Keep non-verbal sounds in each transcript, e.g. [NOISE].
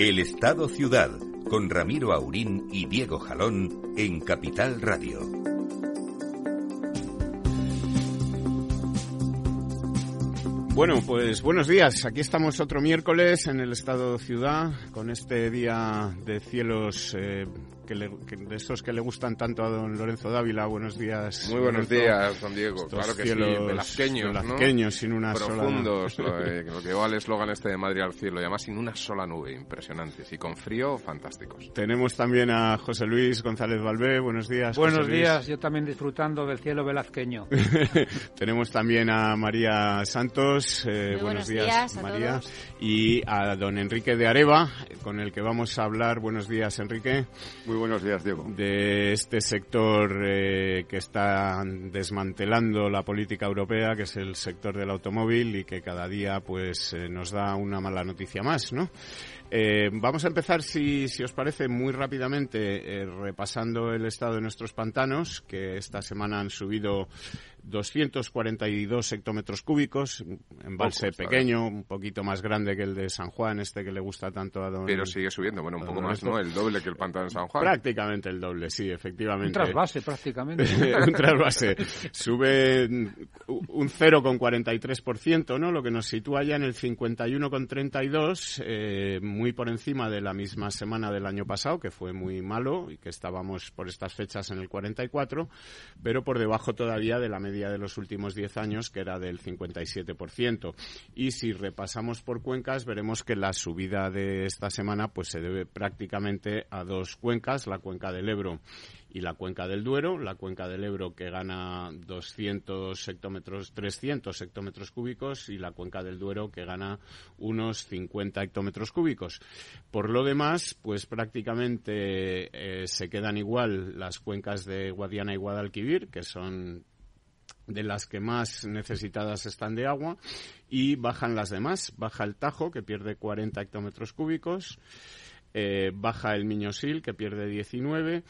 El Estado Ciudad, con Ramiro Aurín y Diego Jalón en Capital Radio. Bueno, pues buenos días. Aquí estamos otro miércoles en el Estado Ciudad con este día de cielos eh, de esos que le gustan tanto a don Lorenzo Dávila. Buenos días. Muy buenos días, don Diego. claro que sí, velazqueños, sin una Profundos, sola... lo, eh, [LAUGHS] lo que va el eslogan este de Madrid al cielo, y además sin una sola nube, impresionantes. Y con frío, fantásticos. Tenemos también a José Luis González Valvé. Buenos días. Buenos días, yo también disfrutando del cielo velazqueño. [LAUGHS] Tenemos también a María Santos. Eh, buenos, días, María. Y a don Enrique de Areva, con el que vamos a hablar. Buenos días, Enrique. Muy buenos días, Diego. De este sector eh, que está desmantelando la política europea, que es el sector del automóvil y que cada día pues eh, nos da una mala noticia más, ¿no? Eh, vamos a empezar, si, si, os parece, muy rápidamente repasando el estado de nuestros pantanos, que esta semana han subido 242 hectómetros cúbicos, embalse pequeño, un poquito más grande que el de San Juan, este que le gusta tanto a don... Pero sigue subiendo, bueno, un poco más, ¿no? El doble que el pantano de San Juan. Prácticamente el doble, sí, efectivamente. Un trasvase, prácticamente. [LAUGHS] un trasvase. Sube un 0,43%, ¿no? Lo que nos sitúa ya en el 51,32, eh, muy por encima de la misma semana del año pasado, que fue muy malo y que estábamos por estas fechas en el 44, pero por debajo todavía de la media de los últimos 10 años, que era del 57%. Y si repasamos por cuencas, veremos que la subida de esta semana pues se debe prácticamente a dos cuencas, la cuenca del Ebro y la cuenca del Duero, la cuenca del Ebro que gana 200 hectómetros, 300 hectómetros cúbicos y la cuenca del Duero que gana unos 50 hectómetros cúbicos. Por lo demás, pues prácticamente eh, se quedan igual las cuencas de Guadiana y Guadalquivir, que son de las que más necesitadas están de agua y bajan las demás. Baja el Tajo, que pierde 40 hectómetros cúbicos, eh, baja el Miñosil, que pierde 19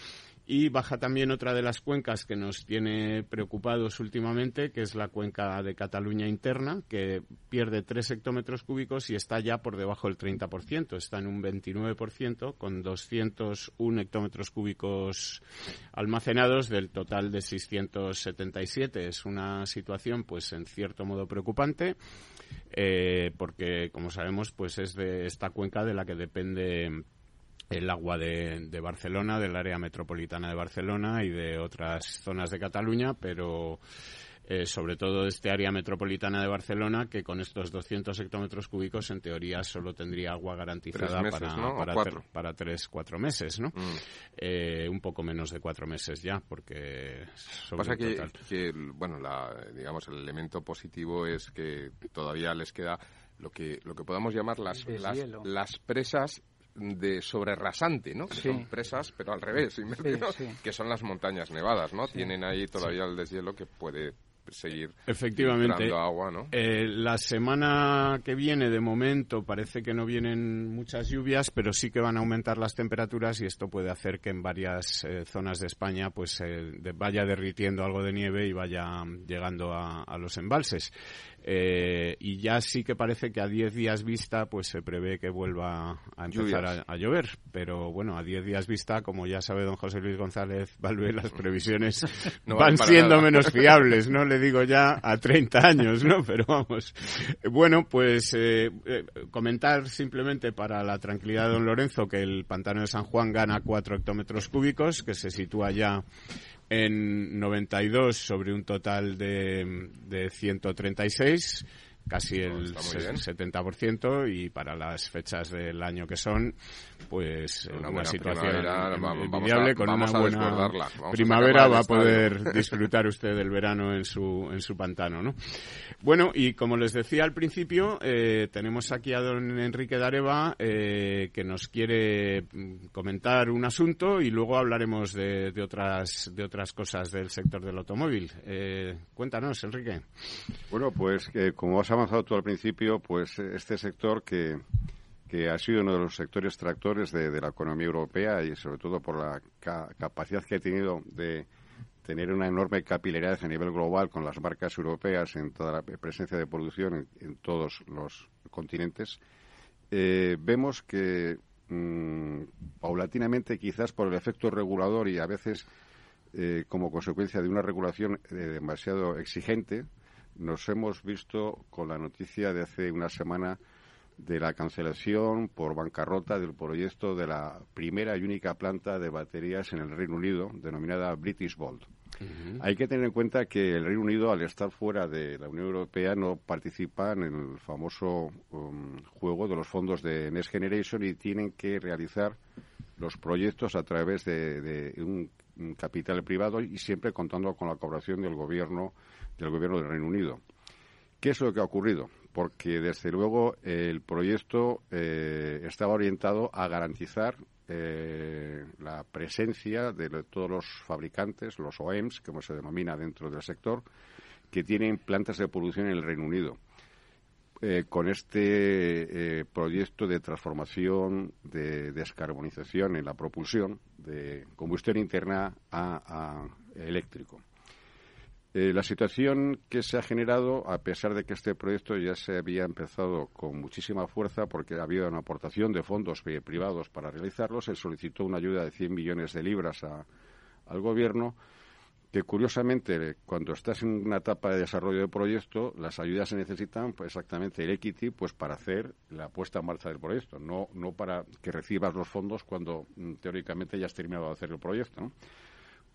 y baja también otra de las cuencas que nos tiene preocupados últimamente, que es la cuenca de Cataluña interna, que pierde 3 hectómetros cúbicos y está ya por debajo del 30%. Está en un 29% con 201 hectómetros cúbicos almacenados del total de 677. Es una situación, pues, en cierto modo preocupante. Eh, porque, como sabemos, pues es de esta cuenca de la que depende el agua de, Barcelona, del área metropolitana de Barcelona y de otras zonas de Cataluña, pero eh, sobre todo de este área metropolitana de Barcelona, que con estos 200 hectómetros cúbicos, en teoría, solo tendría agua garantizada para, para, tres, cuatro meses, ¿no? Mm. Eh, un poco menos de cuatro meses ya, porque... Pasa que, bueno, digamos, el elemento positivo es que todavía les queda lo que, lo que podamos llamar las, las, las presas de sobre rasante, ¿no? Que son presas, pero al revés, que son las montañas nevadas, ¿no? Tienen ahí todavía el deshielo que puede seguir efectivamente agua, ¿no? Eh, la semana que viene de momento parece que no vienen muchas lluvias pero sí que van a aumentar las temperaturas y esto puede hacer que en varias eh, zonas de España pues eh, vaya derritiendo algo de nieve y vaya llegando a, a los embalses y ya sí que parece que a 10 días vista pues se prevé que vuelva a empezar a, llover. Pero bueno, a 10 días vista, como ya sabe don José Luis González Valve, las previsiones [LAUGHS] van siendo menos fiables, ¿no? Le digo ya a 30 años, ¿no? Pero vamos. Bueno, pues eh, eh, comentar simplemente para la tranquilidad de don Lorenzo que el pantano de San Juan gana 4 hectómetros cúbicos, que se sitúa ya en 92 sobre un total de, de 136 casi el 70% y para las fechas del año que son, pues una, situación envidiable con una buena primavera va a poder [LAUGHS] disfrutar usted del verano en su, en su pantano, ¿no? Bueno, y como les decía al principio, eh, tenemos aquí a don Enrique Dareva eh, que nos quiere mm, comentar un asunto y luego hablaremos de, otras, de otras cosas del sector del automóvil. Eh, cuéntanos, Enrique. Bueno, pues como has avanzado tú al principio, pues este sector que, ha sido uno de los sectores tractores de, la economía europea y sobre todo por la capacidad que ha tenido de tener una enorme capilaridad a nivel global con las marcas europeas en toda la presencia de producción en, todos los continentes, eh, vemos que mm, paulatinamente, quizás por el efecto regulador y a veces eh, como consecuencia de una regulación eh, demasiado exigente, nos hemos visto con la noticia de hace una semana de la cancelación por bancarrota del proyecto de la primera y única planta de baterías en el Reino Unido, denominada British Bolt. Hay que tener en cuenta que el Reino Unido, al estar fuera de la Unión Europea, no participa en el famoso um, juego de los fondos de Next Generation y tienen que realizar los proyectos a través de, un, capital privado y siempre contando con la colaboración del gobierno del gobierno del Reino Unido. ¿Qué es lo que ha ocurrido? Porque desde luego el proyecto eh, estaba orientado a garantizar eh, la presencia de todos los fabricantes, los OEMs, como se denomina dentro del sector, que tienen plantas de producción en el Reino Unido. Eh, con este proyecto de transformación, de descarbonización en la propulsión de combustión interna a eléctrico. Eh, la situación que se ha generado, a pesar de que este proyecto ya se había empezado con muchísima fuerza, porque había una aportación de fondos privados para realizarlo, se solicitó una ayuda de 100 millones de libras al gobierno, que curiosamente, cuando estás en una etapa de desarrollo de proyecto, las ayudas se necesitan pues, exactamente el equity pues, para hacer la puesta en marcha del proyecto, no, no para que recibas los fondos cuando mm, teóricamente ya has terminado de hacer el proyecto.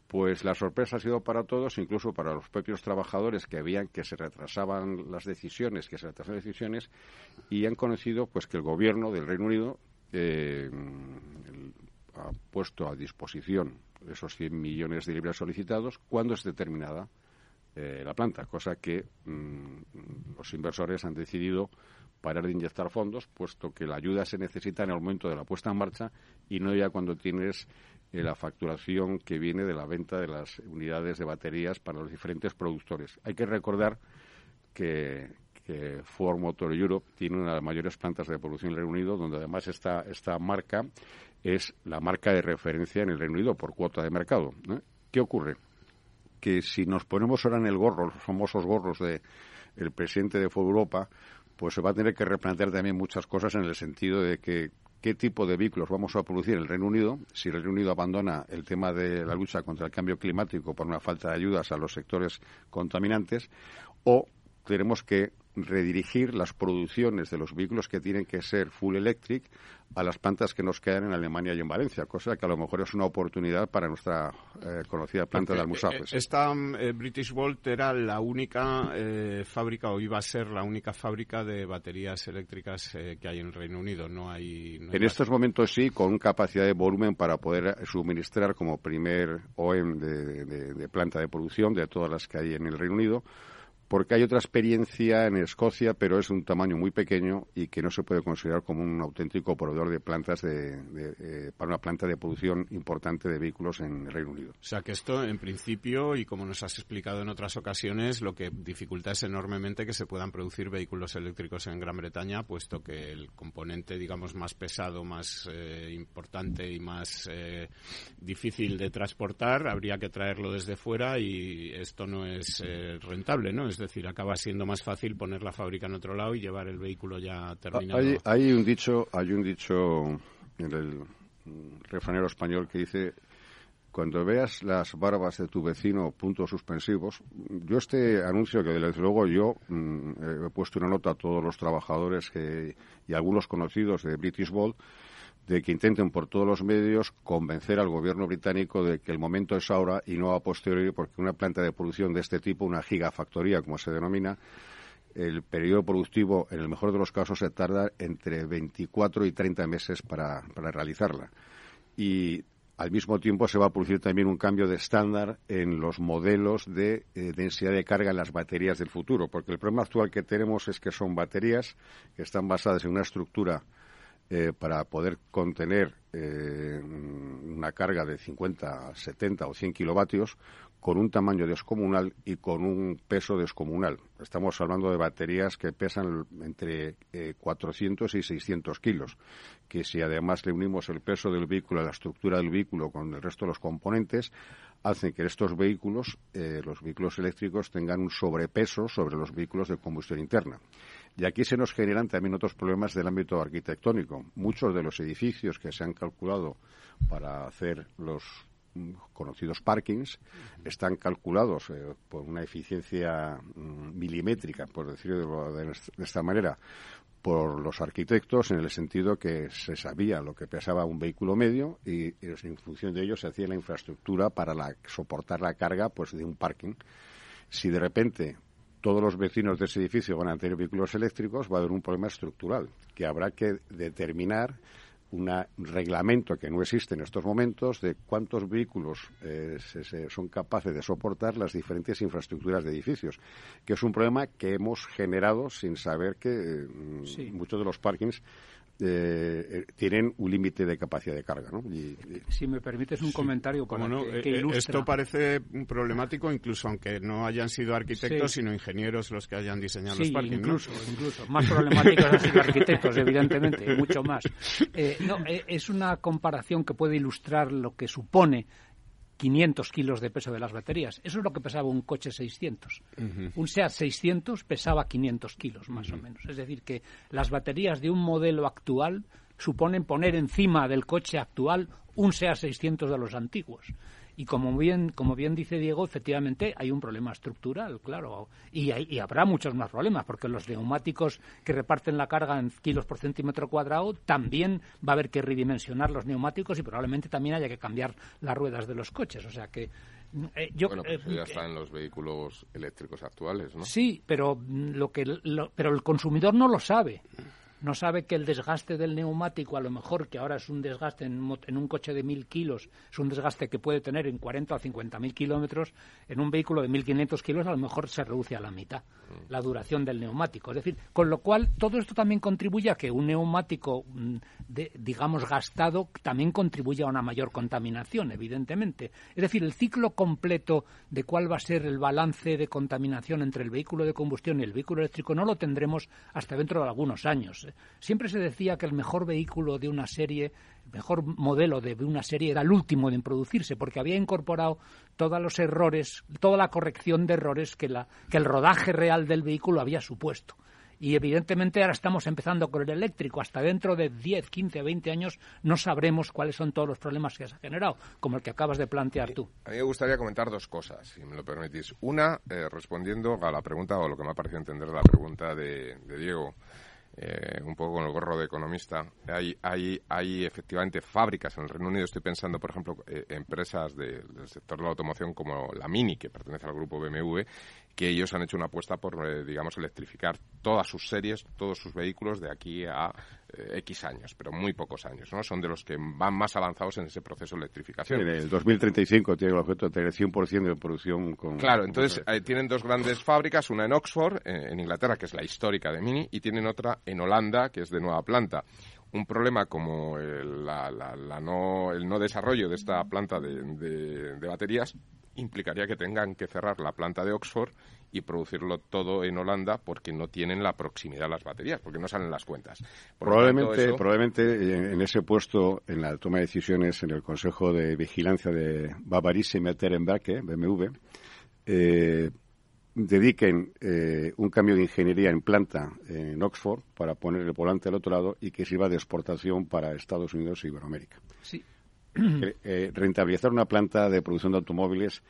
Pues la sorpresa ha sido para todos, incluso para los propios trabajadores que veían que se retrasaban las decisiones, que se retrasaban las decisiones, y han conocido pues que el gobierno del Reino Unido eh, ha puesto a disposición esos 100 millones de libras solicitados cuando es determinada eh, la planta, cosa que mm, los inversores han decidido parar de inyectar fondos, puesto que la ayuda se necesita en el momento de la puesta en marcha y no ya cuando tienes la facturación que viene de la venta de las unidades de baterías para los diferentes productores. Hay que recordar que, Ford Motor Europe tiene una de las mayores plantas de producción en el Reino Unido, donde además esta, esta marca es la marca de referencia en el Reino Unido por cuota de mercado. ¿Qué ocurre? Que si nos ponemos ahora en el gorro, los famosos gorros del el presidente de Ford Europa, pues se va a tener que replantear también muchas cosas en el sentido de que qué tipo de vehículos vamos a producir en el Reino Unido, si el Reino Unido abandona el tema de la lucha contra el cambio climático por una falta de ayudas a los sectores contaminantes, o tenemos que redirigir las producciones de los vehículos que tienen que ser full electric a las plantas que nos quedan en Alemania y en Valencia, cosa que a lo mejor es una oportunidad para nuestra eh, conocida planta de Almusafes. Eh, esta eh, British Volt era la única fábrica o iba a ser la única fábrica de baterías eléctricas que hay en el Reino Unido. No hay. en estos momentos sí, con capacidad de volumen para poder suministrar como primer OEM de planta de producción de todas las que hay en el Reino Unido porque hay otra experiencia en Escocia, pero es un tamaño muy pequeño y que no se puede considerar como un auténtico proveedor de plantas de, eh, para una planta de producción importante de vehículos en el Reino Unido. O sea que esto, en principio, y como nos has explicado en otras ocasiones, lo que dificulta es enormemente que se puedan producir vehículos eléctricos en Gran Bretaña, puesto que el componente, digamos, más pesado, más eh, importante y más eh, difícil de transportar, habría que traerlo desde fuera y esto no es rentable, ¿no? Decir, acaba siendo más fácil poner la fábrica en otro lado y llevar el vehículo ya terminado. Hay, un dicho, hay un dicho en el refranero español que dice cuando veas las barbas de tu vecino, puntos suspensivos, yo este anuncio que desde luego yo mm, he puesto una nota a todos los trabajadores y algunos conocidos de British Bolt, de que intenten por todos los medios convencer al gobierno británico de que el momento es ahora y no a posteriori, porque una planta de producción de este tipo, una gigafactoría, como se denomina, el periodo productivo, en el mejor de los casos, se tarda entre 24 y 30 meses para, para realizarla. Y al mismo tiempo se va a producir también un cambio de estándar en los modelos de eh, densidad de carga en las baterías del futuro, porque el problema actual que tenemos es que son baterías que están basadas en una estructura eh, para poder contener eh, una carga de 50, 70 o 100 kilovatios con un tamaño descomunal y con un peso descomunal. Estamos hablando de baterías que pesan entre 400 eh, y 600 kilos, que si además le unimos el peso del vehículo a la estructura del vehículo con el resto de los componentes, hacen que estos vehículos, eh, los vehículos eléctricos, tengan un sobrepeso sobre los vehículos de combustión interna. Y aquí se nos generan también otros problemas del ámbito arquitectónico. Muchos de los edificios que se han calculado para hacer los conocidos parkings, están calculados eh, por una eficiencia mm, milimétrica, por decirlo de, esta manera, por los arquitectos en el sentido que se sabía lo que pesaba un vehículo medio y, en función de ello se hacía la infraestructura para soportar la carga pues de un parking. Si de repente todos los vecinos de ese edificio van a tener vehículos eléctricos, va a haber un problema estructural que habrá que determinar un reglamento que no existe en estos momentos de cuántos vehículos eh, son capaces de soportar las diferentes infraestructuras de edificios, que es un problema que hemos generado sin saber que mm, muchos de los parkings eh, eh, tienen un límite de capacidad de carga. ¿no? si me permites un comentario para que, Esto parece problemático incluso aunque no hayan sido arquitectos, sino ingenieros los que hayan diseñado los parkings. Incluso, incluso. Más problemáticos han sido arquitectos, evidentemente, mucho más. no, es una comparación que puede ilustrar lo que supone 500 kilos de peso de las baterías. Eso es lo que pesaba un coche 600. Un SEAT 600 pesaba 500 kilos, más o menos. Es decir, que las baterías de un modelo actual suponen poner encima del coche actual un SEAT 600 de los antiguos. Y como bien, como bien dice Diego, efectivamente hay un problema estructural, claro. Y, y, habrá muchos más problemas, porque los neumáticos que reparten la carga en kilos por centímetro cuadrado, también va a haber que redimensionar los neumáticos y probablemente también haya que cambiar las ruedas de los coches. O sea que eh, yo, bueno, pues ya está en los vehículos eléctricos actuales, ¿no? Sí, pero lo que pero el consumidor no lo sabe no sabe que el desgaste del neumático, a lo mejor que ahora es un desgaste en, un coche de mil kilos, es un desgaste que puede tener en 40 o 50 mil kilómetros, en un vehículo de 1.500 kilos a lo mejor se reduce a la mitad mm. la duración del neumático. Es decir, con lo cual todo esto también contribuye a que un neumático, mm, digamos, gastado también contribuya a una mayor contaminación, evidentemente. Es decir, el ciclo completo de cuál va a ser el balance de contaminación entre el vehículo de combustión y el vehículo eléctrico no lo tendremos hasta dentro de algunos años. Siempre se decía que el mejor vehículo de una serie, el mejor modelo de una serie era el último en producirse, porque había incorporado todos los errores, toda la corrección de errores que, la, que el rodaje real del vehículo había supuesto. Y evidentemente ahora estamos empezando con el eléctrico. Hasta dentro de 10, 15, 20 años no sabremos cuáles son todos los problemas que se ha generado, como el que acabas de plantear tú. A mí me gustaría comentar dos cosas, si me lo permitís. Una, eh, respondiendo a la pregunta, o lo que me ha parecido entender la pregunta de Diego. Eh, un poco con el gorro de economista, hay, hay, hay efectivamente fábricas en el Reino Unido. Estoy pensando, por ejemplo, eh, empresas del sector de la automoción como la Mini, que pertenece al grupo BMW, que ellos han hecho una apuesta por, eh, digamos, electrificar todas sus series, todos sus vehículos de aquí a eh, X años, pero muy pocos años, ¿no? Son de los que van más avanzados en ese proceso de electrificación. En el 2035 tiene el objeto de tener 100% de producción con... Claro, entonces eh, tienen dos grandes fábricas, una en Oxford, en Inglaterra, que es la histórica de Mini, y tienen otra en Holanda, que es de nueva planta un problema como el, la, no, el no desarrollo de esta planta de, baterías implicaría que tengan que cerrar la planta de Oxford y producirlo todo en Holanda porque no tienen la proximidad a las baterías, porque no salen las cuentas. probablemente, probablemente en, ese puesto, en la toma de decisiones en el Consejo de Vigilancia de Bavarise Meterenberke, BMW, eh, dediquen eh, un cambio de ingeniería en planta en Oxford para poner el volante al otro lado y que sirva de exportación para Estados Unidos y Iberoamérica. Sí, eh, rentabilizar una planta de producción de automóviles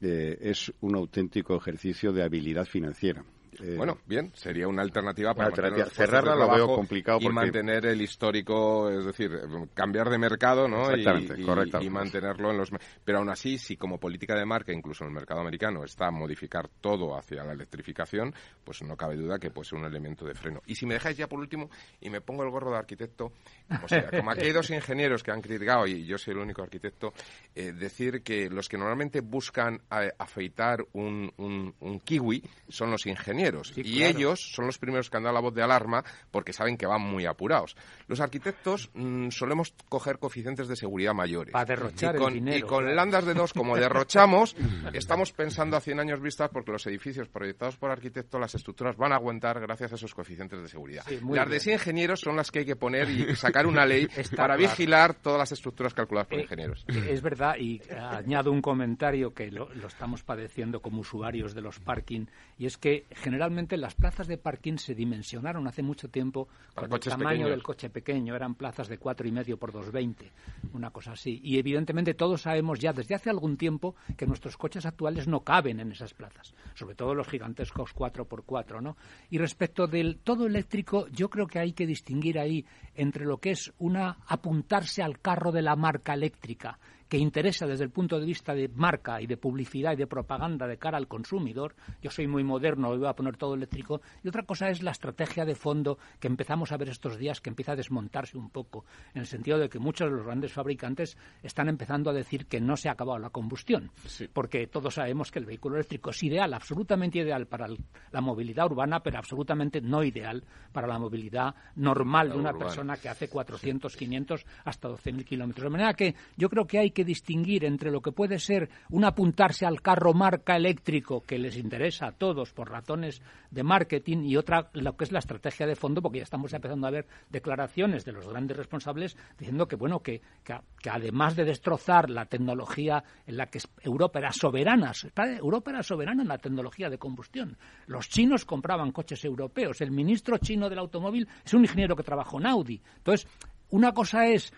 eh, es un auténtico ejercicio de habilidad financiera, Eh, bueno, bien, sería una alternativa para cerrarla lo veo complicado y mantener el histórico, es decir, cambiar de mercado, ¿no? Exactamente, y, y, mantenerlo en los. Pero aún así, si como política de marca, incluso en el mercado americano, está a modificar todo hacia la electrificación, pues no cabe duda que puede ser un elemento de freno. Y si me dejáis ya por último y me pongo el gorro de arquitecto, como, sea, como aquí hay dos ingenieros que han criticado y yo soy el único arquitecto, eh, decir que los que normalmente buscan eh, afeitar un, un kiwi son los ingenieros y ellos son los primeros que han dado la voz de alarma porque saben que van muy apurados. Los arquitectos mm, solemos coger coeficientes de seguridad mayores. Para derrochar y con, el dinero, Y con landas de dos, como derrochamos, [LAUGHS] estamos pensando a 100 años vistas porque los edificios proyectados por arquitectos, las estructuras van a aguantar gracias a esos coeficientes de seguridad. las de ingenieros son las que hay que poner y sacar una ley [LAUGHS] para vigilar todas las estructuras calculadas por eh, ingenieros. Es verdad, y añado un comentario que lo, lo estamos padeciendo como usuarios de los parking, y es que generalmente las plazas de parking se dimensionaron hace mucho tiempo con el tamaño del coche pequeño. Eran plazas de cuatro y medio por 220, una cosa así. Y evidentemente todos sabemos ya desde hace algún tiempo que nuestros coches actuales no caben en esas plazas, sobre todo los gigantescos 4x4, ¿no? Y respecto del todo eléctrico, yo creo que hay que distinguir ahí entre lo que es una apuntarse al carro de la marca eléctrica que interesa desde el punto de vista de marca y de publicidad y de propaganda de cara al consumidor. Yo soy muy moderno voy a poner todo eléctrico. Y otra cosa es la estrategia de fondo que empezamos a ver estos días, que empieza a desmontarse un poco, en el sentido de que muchos de los grandes fabricantes están empezando a decir que no se ha acabado la combustión, porque todos sabemos que el vehículo eléctrico es ideal, absolutamente ideal para la movilidad urbana, pero absolutamente no ideal para la movilidad normal de una persona que hace 400, 500, hasta 12.000 kilómetros. De manera que yo creo que hay que distinguir entre lo que puede ser un apuntarse al carro marca eléctrico que les interesa a todos por razones de marketing y otra lo que es la estrategia de fondo, porque ya estamos empezando a ver declaraciones de los grandes responsables diciendo que bueno que, que, además de destrozar la tecnología en la que Europa era soberana, Europa era soberana en la tecnología de combustión. Los chinos compraban coches europeos. El ministro chino del automóvil es un ingeniero que trabajó en Audi. Entonces, una cosa es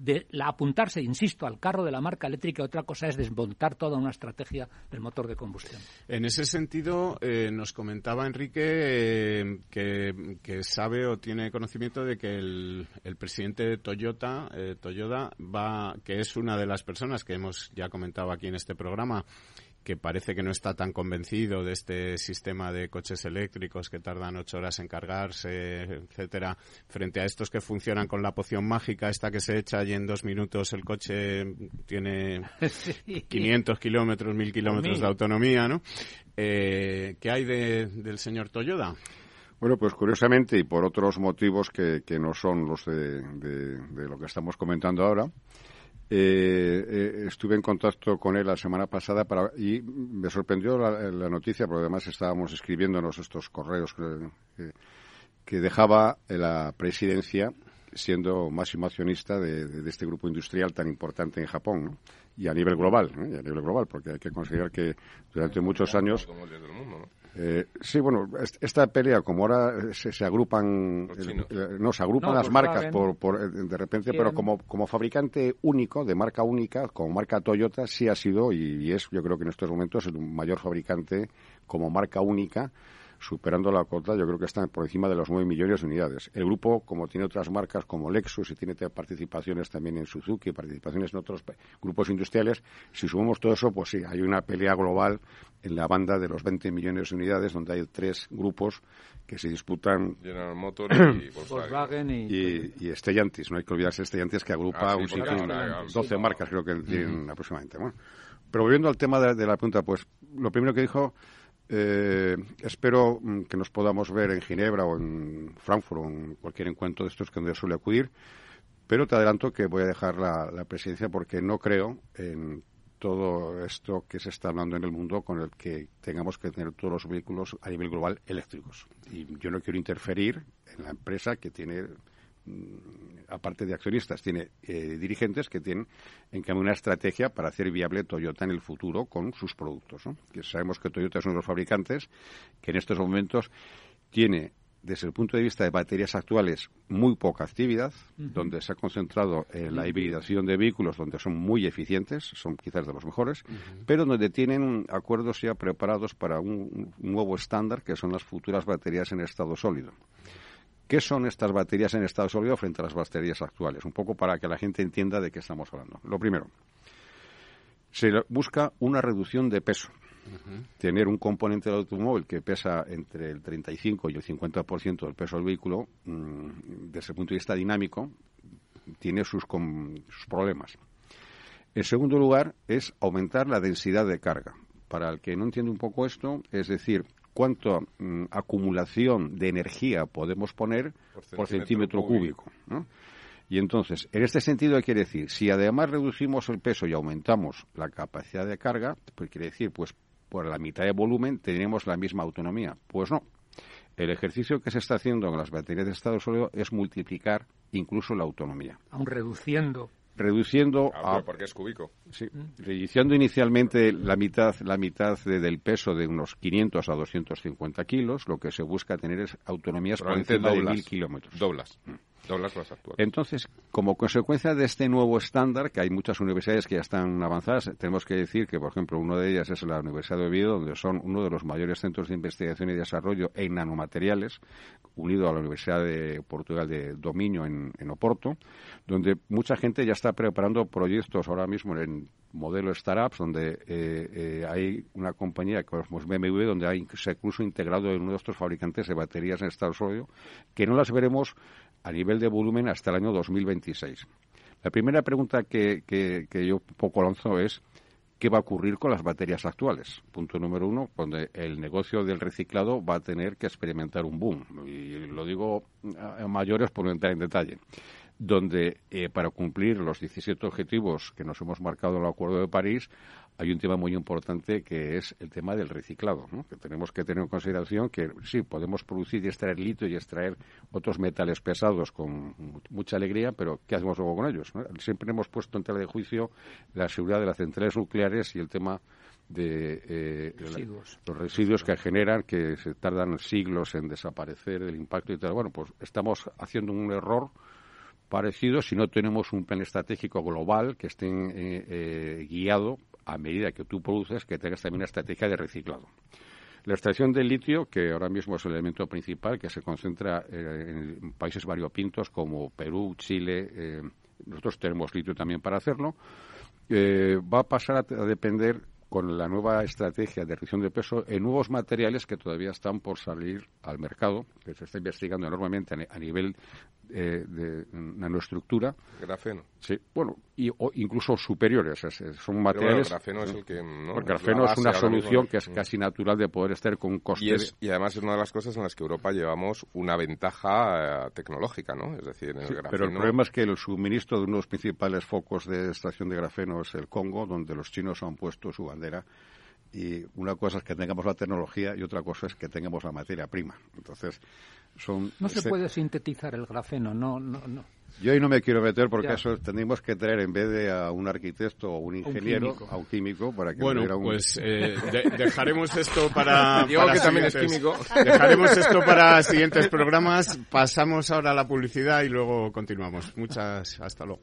de la apuntarse, insisto, al carro de la marca eléctrica, otra cosa es desmontar toda una estrategia del motor de combustión. En ese sentido, eh, nos comentaba Enrique eh, que, sabe o tiene conocimiento de que el, presidente de Toyota, eh, Toyota, va, que es una de las personas que hemos ya comentado aquí en este programa, que parece que no está tan convencido de este sistema de coches eléctricos que tardan ocho horas en cargarse, etcétera, frente a estos que funcionan con la poción mágica, esta que se echa y en dos minutos el coche tiene [LAUGHS] 500 kilómetros, 1000 kilómetros de autonomía, ¿no? Eh, ¿Qué hay del señor Toyoda? Bueno, pues curiosamente y por otros motivos que, no son los de lo que estamos comentando ahora, eh, eh, estuve en contacto con él la semana pasada para, y me sorprendió la, noticia, porque además estábamos escribiéndonos estos correos que, dejaba la presidencia siendo máximo accionista de, este grupo industrial tan importante en Japón y a nivel global, y a nivel global, porque hay que considerar que durante muchos años eh, sí, bueno, esta pelea, como ahora se, agrupan, eh, no, se agrupan las marcas por, por, eh, de repente, pero como, como fabricante único, de marca única, como marca Toyota, sí ha sido y, es, yo creo que en estos momentos, el mayor fabricante como marca única superando la cota, yo creo que están por encima de los 9 millones de unidades. El grupo, como tiene otras marcas como Lexus y tiene participaciones también en Suzuki, participaciones en otros grupos industriales, si sumamos todo eso, pues sí, hay una pelea global en la banda de los 20 millones de unidades, donde hay tres grupos que se disputan General Motors [CLEARS THROAT] y Volkswagen y, y, Stellantis. No hay que olvidarse Stellantis que agrupa ah, un 12 marcas, creo que tienen aproximadamente. Bueno, pero volviendo al tema de, de la pregunta, pues lo primero que dijo eh, espero mm, que nos podamos ver en Ginebra o en Frankfurt o en cualquier encuentro de estos que donde suele acudir, pero te adelanto que voy a dejar la, presidencia porque no creo en todo esto que se está hablando en el mundo con el que tengamos que tener todos los vehículos a nivel global eléctricos. Y yo no quiero interferir en la empresa que tiene aparte de accionistas, tiene eh, dirigentes que tienen en cambio una estrategia para hacer viable Toyota en el futuro con sus productos. Que sabemos que Toyota es uno de los fabricantes que en estos momentos tiene desde el punto de vista de baterías actuales, muy poca actividad, donde se ha concentrado en la hibridación de vehículos, donde son muy eficientes, son quizás de los mejores, pero donde tienen acuerdos ya preparados para un, nuevo estándar, que son las futuras baterías en estado sólido. ¿Qué son estas baterías en estado sólido frente a las baterías actuales? Un poco para que la gente entienda de qué estamos hablando. Lo primero, se busca una reducción de peso. Tener un componente del automóvil que pesa entre el 35 y el 50% del peso del vehículo, mm, desde el punto de vista dinámico, tiene sus, sus problemas. En segundo lugar, es aumentar la densidad de carga. Para el que no entiende un poco esto, es decir, cuánta mm, acumulación de energía podemos poner por centímetro, cúbico. Y entonces, en este sentido, quiere decir? Si además reducimos el peso y aumentamos la capacidad de carga, pues quiere decir, pues por la mitad de volumen tenemos la misma autonomía. Pues no. El ejercicio que se está haciendo en las baterías de estado sólido es multiplicar incluso la autonomía. Aún reduciendo reduciendo ah, porque es cúbico. Sí, reduciendo inicialmente la mitad la mitad del peso de unos 500 a 250 kilos, lo que se busca tener es autonomías por encima de mil kilómetros. Doblas. Mm. Entonces, como consecuencia de este nuevo estándar, que hay muchas universidades que ya están avanzadas, tenemos que decir que, por ejemplo, una de ellas es la Universidad de Oviedo, donde son uno de los mayores centros de investigación y desarrollo en nanomateriales, unido a la Universidad de Portugal de Dominio en, Oporto, donde mucha gente ya está preparando proyectos ahora mismo en modelo startups, donde eh, eh, hay una compañía como BMW, donde hay incluso integrado en uno de estos fabricantes de baterías en Estados Unidos, que no las veremos a nivel de volumen hasta el año 2026. La primera pregunta que, que, yo poco lanzo es ¿qué va a ocurrir con las baterías actuales? Punto número uno, donde el negocio del reciclado va a tener que experimentar un boom. Y lo digo a mayores por no entrar en detalle donde eh, para cumplir los 17 objetivos que nos hemos marcado en el Acuerdo de París hay un tema muy importante que es el tema del reciclado, que tenemos que tener en consideración que sí, podemos producir y extraer litio y extraer otros metales pesados con mucha alegría, pero ¿qué hacemos luego con ellos? Siempre hemos puesto en tela de juicio la seguridad de las centrales nucleares y el tema de eh, los residuos que generan, que se tardan siglos en desaparecer, el impacto y tal. Bueno, pues estamos haciendo un error parecido si no tenemos un plan estratégico global que esté eh, eh, guiado a medida que tú produces, que tengas también una estrategia de reciclado. La extracción del litio, que ahora mismo es el elemento principal, que se concentra eh, en países variopintos como Perú, Chile, nosotros tenemos litio también para hacerlo, va a pasar a depender con la nueva estrategia de reducción de peso en nuevos materiales que todavía están por salir al mercado, que se está investigando enormemente a nivel eh, de nanoestructura. Grafeno. Sí, bueno, y, o incluso superiores. son materiales. el grafeno es el que. el grafeno es, una solución que es casi natural de poder estar con coste. Y, y, además es una de las cosas en las que Europa llevamos una ventaja eh, tecnológica, ¿no? Es decir, el grafeno... Pero el problema es que el suministro de uno de los principales focos de extracción de grafeno es el Congo, donde los chinos han puesto su bandera y una cosa es que tengamos la tecnología y otra cosa es que tengamos la materia prima. Entonces, son... No se puede sintetizar el grafeno, no, no, no. Yo ahí no me quiero meter porque eso tenemos que traer en vez de a un arquitecto o un ingeniero, a un químico para que bueno, un... pues eh, dejaremos esto para, [LAUGHS] Digo que también es químico. Dejaremos esto [LAUGHS] para siguientes programas. Pasamos ahora a la publicidad y luego continuamos. Muchas hasta luego.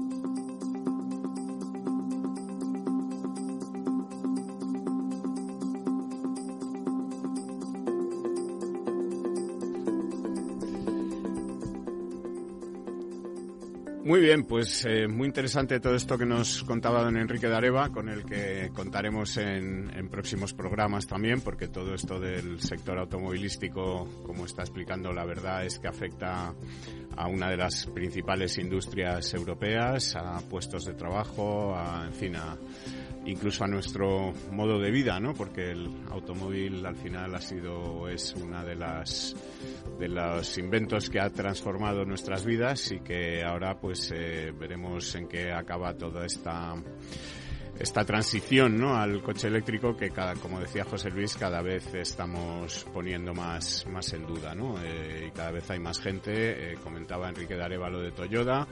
Muy bien, pues eh, muy interesante todo esto que nos contaba don Enrique Dareva, con el que contaremos en, próximos programas también, porque todo esto del sector automovilístico, como está explicando, la verdad es que afecta a una de las principales industrias europeas, a puestos de trabajo, a, en fin, a, incluso a nuestro modo de vida, ¿no? Porque el automóvil al final ha sido es una de las de los inventos que ha transformado nuestras vidas y que ahora pues eh, veremos en qué acaba toda esta esta transición ¿no? al coche eléctrico que, cada, como decía José Luis, cada vez estamos poniendo más, más en duda. ¿no? Eh, y cada vez hay más gente. Eh, comentaba Enrique Darevalo de Toyota.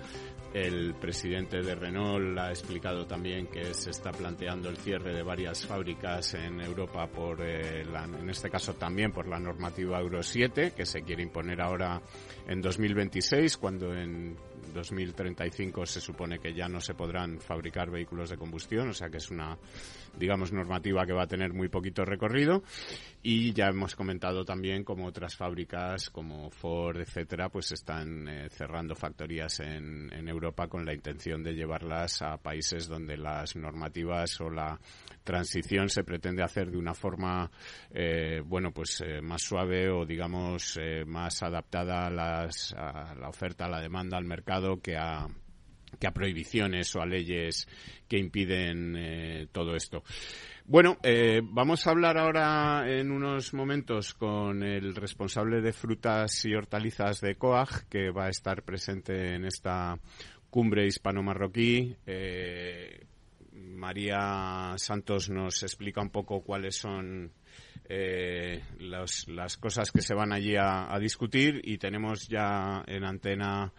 El presidente de Renault ha explicado también que se está planteando el cierre de varias fábricas en Europa por, eh, en este caso también por la normativa Euro 7 que se quiere imponer ahora en 2026 cuando en 2035 se supone que ya no se podrán fabricar vehículos de combustión, o sea que es una, digamos, normativa que va a tener muy poquito recorrido. Y ya hemos comentado también como otras fábricas como Ford, etcétera, pues están eh, cerrando factorías en, en Europa con la intención de llevarlas a países donde las normativas o la transición se pretende hacer de una forma, eh, bueno, pues eh, más suave o digamos más adaptada a, las, a la oferta, a la demanda, al mercado que a que a prohibiciones o a leyes que impiden todo esto. Bueno, vamos a hablar ahora en unos momentos con el responsable de frutas y hortalizas de COAG, que va a estar presente en esta cumbre hispano-marroquí. María Santos nos explica un poco cuáles son eh, las cosas que se van allí a, discutir y tenemos ya en antena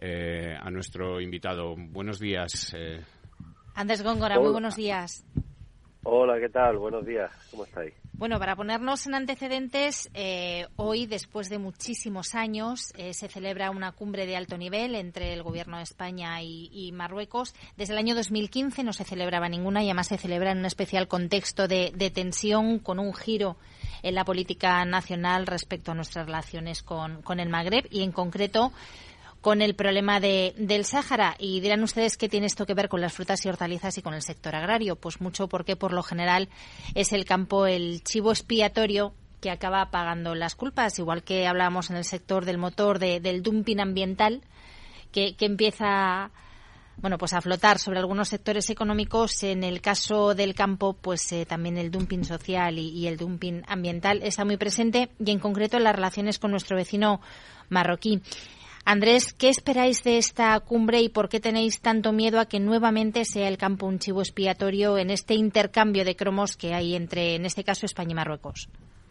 eh, a nuestro invitado. Buenos días. Eh. Andrés Góngora, muy buenos días. Hola, ¿qué tal? Buenos días. ¿Cómo estáis? Bueno, para ponernos en antecedentes, eh, hoy, después de muchísimos años, eh, se celebra una cumbre de alto nivel entre el Gobierno de España y, Marruecos. Desde el año 2015 no se celebraba ninguna y además se celebra en un especial contexto de, tensión con un giro en la política nacional respecto a nuestras relaciones con, con el Magreb y, en concreto, con el problema de, del Sáhara. Y dirán ustedes qué tiene esto que ver con las frutas y hortalizas y con el sector agrario. Pues mucho porque por lo general es el campo el chivo expiatorio que acaba pagando las culpas, igual que hablábamos en el sector del motor del dumping ambiental que, empieza bueno, pues a flotar sobre algunos sectores económicos. En el caso del campo, pues eh, también el dumping social y, el dumping ambiental está muy presente y en concreto en las relaciones con nuestro vecino marroquí. Andrés, ¿qué esperáis de esta cumbre y por qué tenéis tanto miedo a que nuevamente sea el campo un chivo expiatorio en este intercambio de cromos que hay entre, en este caso, España y Marruecos?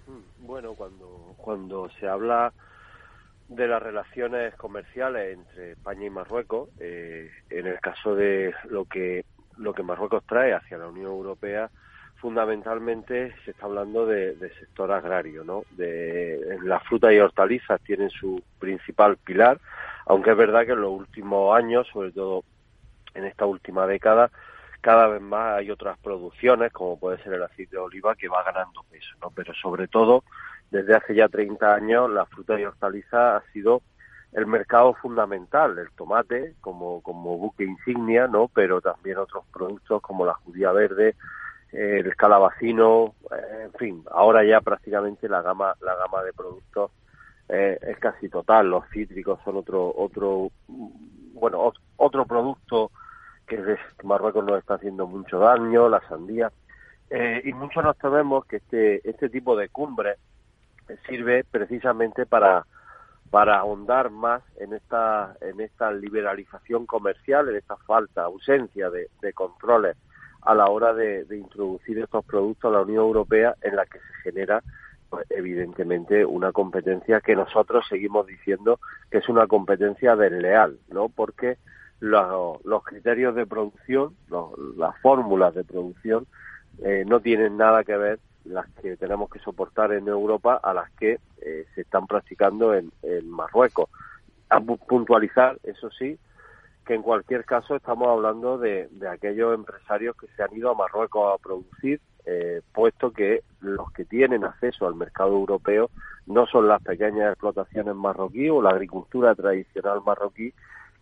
Mm, bueno, cuando, cuando se habla de las relaciones comerciales entre España y Marruecos, eh, en el caso de lo que lo que Marruecos trae hacia la Unión Europea, fundamentalmente se está hablando de, sector agrario, ¿no? De, las frutas y hortalizas tienen su principal pilar, aunque es verdad que en los últimos años, sobre todo en esta última década, cada vez más hay otras producciones, como puede ser el aceite de oliva, que va ganando peso, ¿no? Pero sobre todo, desde hace ya 30 años, la fruta y hortaliza ha sido el mercado fundamental, el tomate como, como buque insignia, ¿no? Pero también otros productos como la judía verde, el calabacino, eh, en fin, ahora ya prácticamente la gama, la gama de productos eh, es casi total. Los cítricos son otro, otro, bueno, otro producto que Marruecos nos está haciendo mucho daño, la sandía. Eh, y muchos nos tememos que este, este tipo de cumbre sirve precisamente para, para ahondar más en esta, en esta liberalización comercial, en esta falta, ausencia de, controles a la hora de, introducir estos productos a la Unión Europea en la que se genera pues, evidentemente una competencia que nosotros seguimos diciendo que es una competencia desleal, ¿no? Porque los, los criterios de producción, las fórmulas de producción eh, no tienen nada que ver las que tenemos que soportar en Europa a las que eh, se están practicando en, Marruecos. A puntualizar, eso sí, que en cualquier caso estamos hablando de, aquellos empresarios que se han ido a Marruecos a producir, eh, puesto que los que tienen acceso al mercado europeo no son las pequeñas explotaciones marroquíes o la agricultura tradicional marroquí,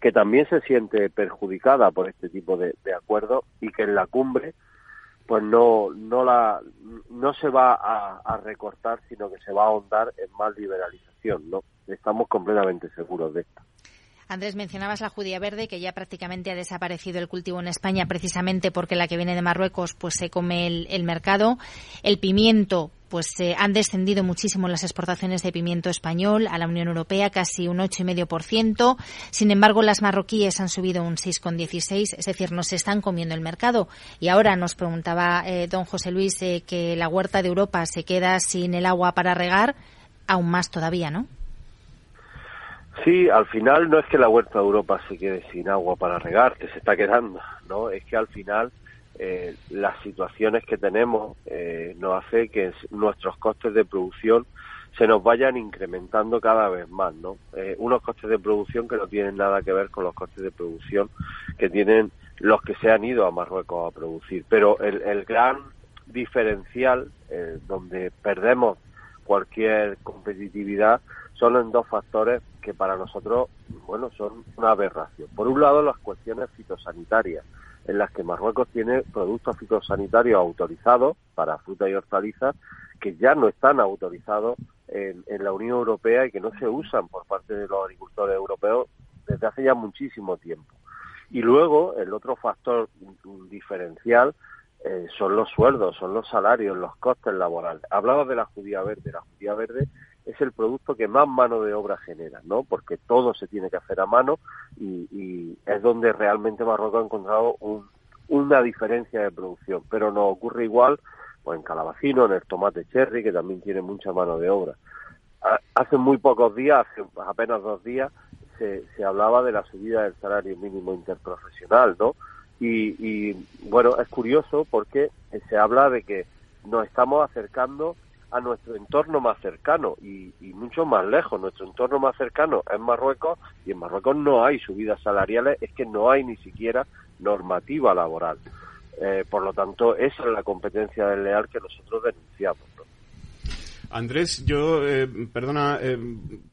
que también se siente perjudicada por este tipo de, de acuerdos y que en la cumbre pues no no la no se va a, recortar sino que se va a ahondar en más liberalización no estamos completamente seguros de esto Andrés, mencionabas la judía verde, que ya prácticamente ha desaparecido el cultivo en España precisamente porque la que viene de Marruecos pues se come el, mercado. El pimiento, pues eh, han descendido muchísimo las exportaciones de pimiento español a la Unión Europea, casi un 8,5%. Sin embargo, las marroquíes han subido un 6,16%, es decir, nos están comiendo el mercado. Y ahora nos preguntaba eh, don José Luis eh, que la huerta de Europa se queda sin el agua para regar, aún más todavía, ¿no? Sí, al final no es que la huerta de Europa se quede sin agua para regar, que se está quedando, ¿no? Es que al final eh, las situaciones que tenemos eh, nos hace que nuestros costes de producción se nos vayan incrementando cada vez más, ¿no? Eh, unos costes de producción que no tienen nada que ver con los costes de producción que tienen los que se han ido a Marruecos a producir. Pero el, el gran diferencial eh, donde perdemos cualquier competitividad son en dos factores que para nosotros, bueno, son una aberración. Por un lado, las cuestiones fitosanitarias en las que Marruecos tiene productos fitosanitarios autorizados para fruta y hortalizas que ya no están autorizados en, la Unión Europea y que no se usan por parte de los agricultores europeos desde hace ya muchísimo tiempo. Y luego, el otro factor diferencial eh, son los sueldos, son los salarios, los costes laborales. Hablaba de la judía verde. La judía verde es el producto que más mano de obra genera, ¿no? Porque todo se tiene que hacer a mano y, es donde realmente Marruecos ha encontrado una diferencia de producción. Pero no ocurre igual pues en calabacino, en el tomate cherry, que también tiene mucha mano de obra. Hace muy pocos días, hace apenas dos días, se, se hablaba de la subida del salario mínimo interprofesional, ¿no? Y, y bueno, es curioso porque se habla de que nos estamos acercando a nuestro entorno más cercano y, mucho más lejos. Nuestro entorno más cercano es Marruecos y en Marruecos no hay subidas salariales, es que no hay ni siquiera normativa laboral. Eh, por lo tanto, esa es la competencia desleal que nosotros denunciamos. Andrés, yo, eh, perdona, eh,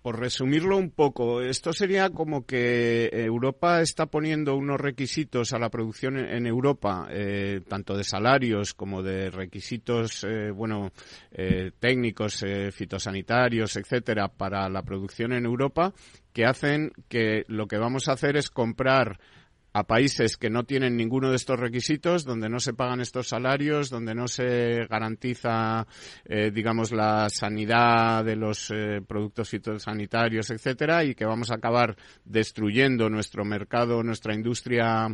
por resumirlo un poco, esto sería como que Europa está poniendo unos requisitos a la producción en, Europa, eh, tanto de salarios como de requisitos, bueno, técnicos, fitosanitarios, etcétera, para la producción en Europa, que hacen que lo que vamos a hacer es comprar a países que no tienen ninguno de estos requisitos, donde no se pagan estos salarios, donde no se garantiza, eh, digamos, la sanidad de los eh, productos fitosanitarios, etcétera, y que vamos a acabar destruyendo nuestro mercado, nuestra industria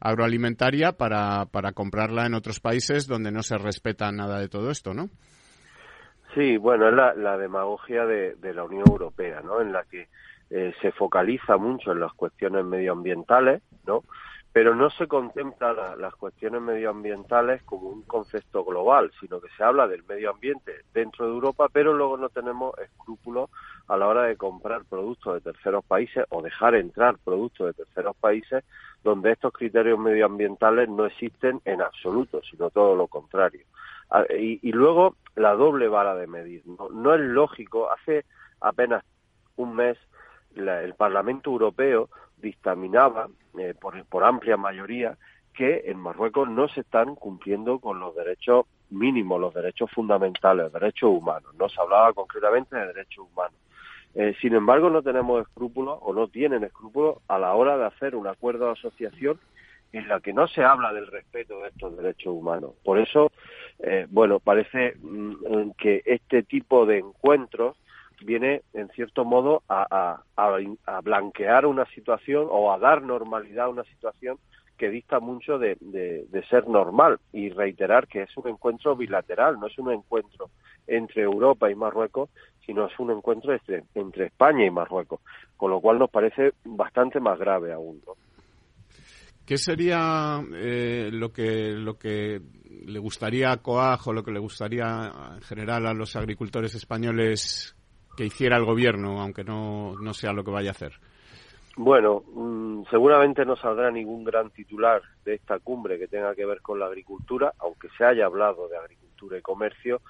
agroalimentaria para, para comprarla en otros países donde no se respeta nada de todo esto, ¿no? Sí, bueno, es la, demagogia de, de la Unión Europea, ¿no? En la que eh, se focaliza mucho en las cuestiones medioambientales, ¿no? pero no se contempla las cuestiones medioambientales como un concepto global, sino que se habla del medio ambiente dentro de Europa, pero luego no tenemos escrúpulos a la hora de comprar productos de terceros países o dejar entrar productos de terceros países donde estos criterios medioambientales no existen en absoluto, sino todo lo contrario. Ah, y, luego la doble vara de medir. No, es lógico, hace apenas un mes el Parlamento Europeo dictaminaba eh, por, amplia mayoría que en Marruecos no se están cumpliendo con los derechos mínimos, los derechos fundamentales, los derechos humanos. No se hablaba concretamente de derechos humanos. Eh, sin embargo, no tenemos escrúpulos o no tienen escrúpulos a la hora de hacer un acuerdo de asociación en la que no se habla del respeto de estos derechos humanos. Por eso, eh, bueno, parece mm, que este tipo de encuentros viene, en cierto modo, a, blanquear una situación o a dar normalidad a una situación que dista mucho de, ser normal y reiterar que es un encuentro bilateral, no es un encuentro entre Europa y Marruecos, sino es un encuentro entre, entre España y Marruecos, con lo cual nos parece bastante más grave aún. ¿Qué sería eh, lo que lo que le gustaría a o lo que le gustaría en general a los agricultores españoles que hiciera el gobierno, aunque no, no sea lo que vaya a hacer? Bueno, mm, seguramente no saldrá ningún gran titular de esta cumbre que tenga que ver con la agricultura, aunque se haya hablado de agricultura y comercio.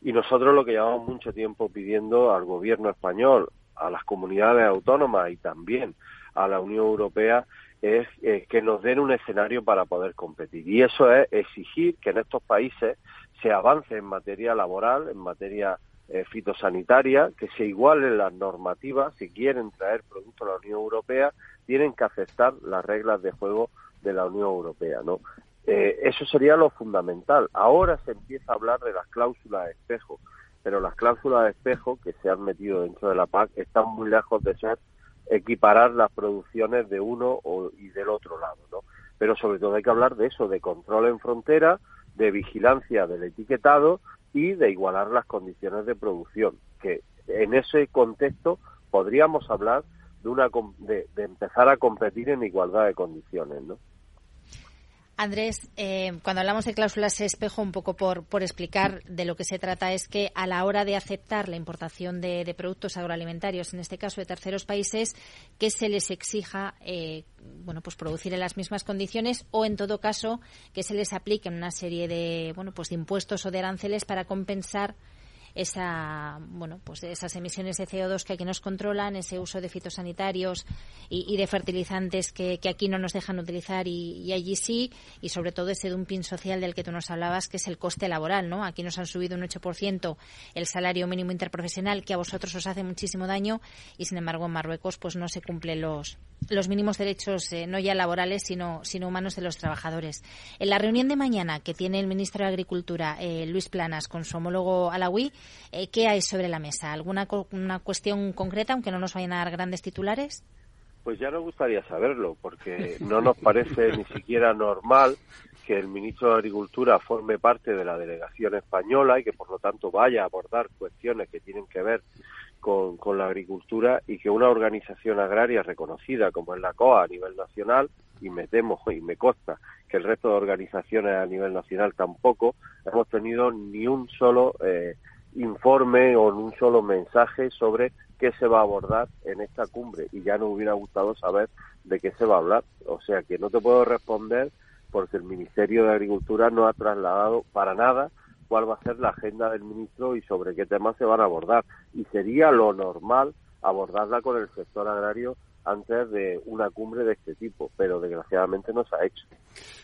Y nosotros lo que llevamos mucho tiempo pidiendo al gobierno español, a las comunidades autónomas y también a la Unión Europea es eh, que nos den un escenario para poder competir. Y eso es exigir que en estos países se avance en materia laboral, en materia eh, fitosanitaria, que se igualen las normativas, si quieren traer productos a la Unión Europea, tienen que aceptar las reglas de juego de la Unión Europea, ¿no? Eh, eso sería lo fundamental. Ahora se empieza a hablar de las cláusulas de espejo, pero las cláusulas de espejo que se han metido dentro de la PAC están muy lejos de ser equiparar las producciones de uno y del otro lado, ¿no? Pero sobre todo hay que hablar de eso, de control en frontera, de vigilancia del etiquetado y de igualar las condiciones de producción, que en ese contexto podríamos hablar de, una, de, de empezar a competir en igualdad de condiciones, ¿no? Andrés, eh, cuando hablamos de cláusulas espejo, un poco por, explicar de lo que se trata, es que a la hora de aceptar la importación de, productos agroalimentarios, en este caso de terceros países, que se les exija eh, bueno, pues producir en las mismas condiciones o, en todo caso, que se les apliquen una serie de, bueno, pues de impuestos o de aranceles para compensar esa, bueno, pues esas emisiones de CO2 que aquí nos controlan, ese uso de fitosanitarios y, de fertilizantes que, aquí no nos dejan utilizar y, allí sí, y sobre todo ese dumping social del que tú nos hablabas, que es el coste laboral, ¿no? Aquí nos han subido un 8% el salario mínimo interprofesional, que a vosotros os hace muchísimo daño, y sin embargo en Marruecos pues no se cumplen los, los mínimos derechos, eh, no ya laborales, sino, sino humanos de los trabajadores. En la reunión de mañana que tiene el ministro de Agricultura, eh, Luis Planas, con su homólogo alawi, eh, ¿qué hay sobre la mesa? ¿Alguna una cuestión concreta, aunque no nos vayan a dar grandes titulares? Pues ya nos gustaría saberlo, porque no nos parece ni siquiera normal que el ministro de Agricultura forme parte de la delegación española y que por lo tanto vaya a abordar cuestiones que tienen que ver con, con, la agricultura y que una organización agraria reconocida como es la COA a nivel nacional, y me temo [LAUGHS] y me consta que el resto de organizaciones a nivel nacional tampoco, hemos tenido ni un solo eh, informe o un solo mensaje sobre qué se va a abordar en esta cumbre y ya nos hubiera gustado saber de qué se va a hablar. O sea que no te puedo responder porque el Ministerio de Agricultura no ha trasladado para nada cuál va a ser la agenda del ministro y sobre qué temas se van a abordar. Y sería lo normal abordarla con el sector agrario antes de una cumbre de este tipo, pero desgraciadamente no se ha hecho.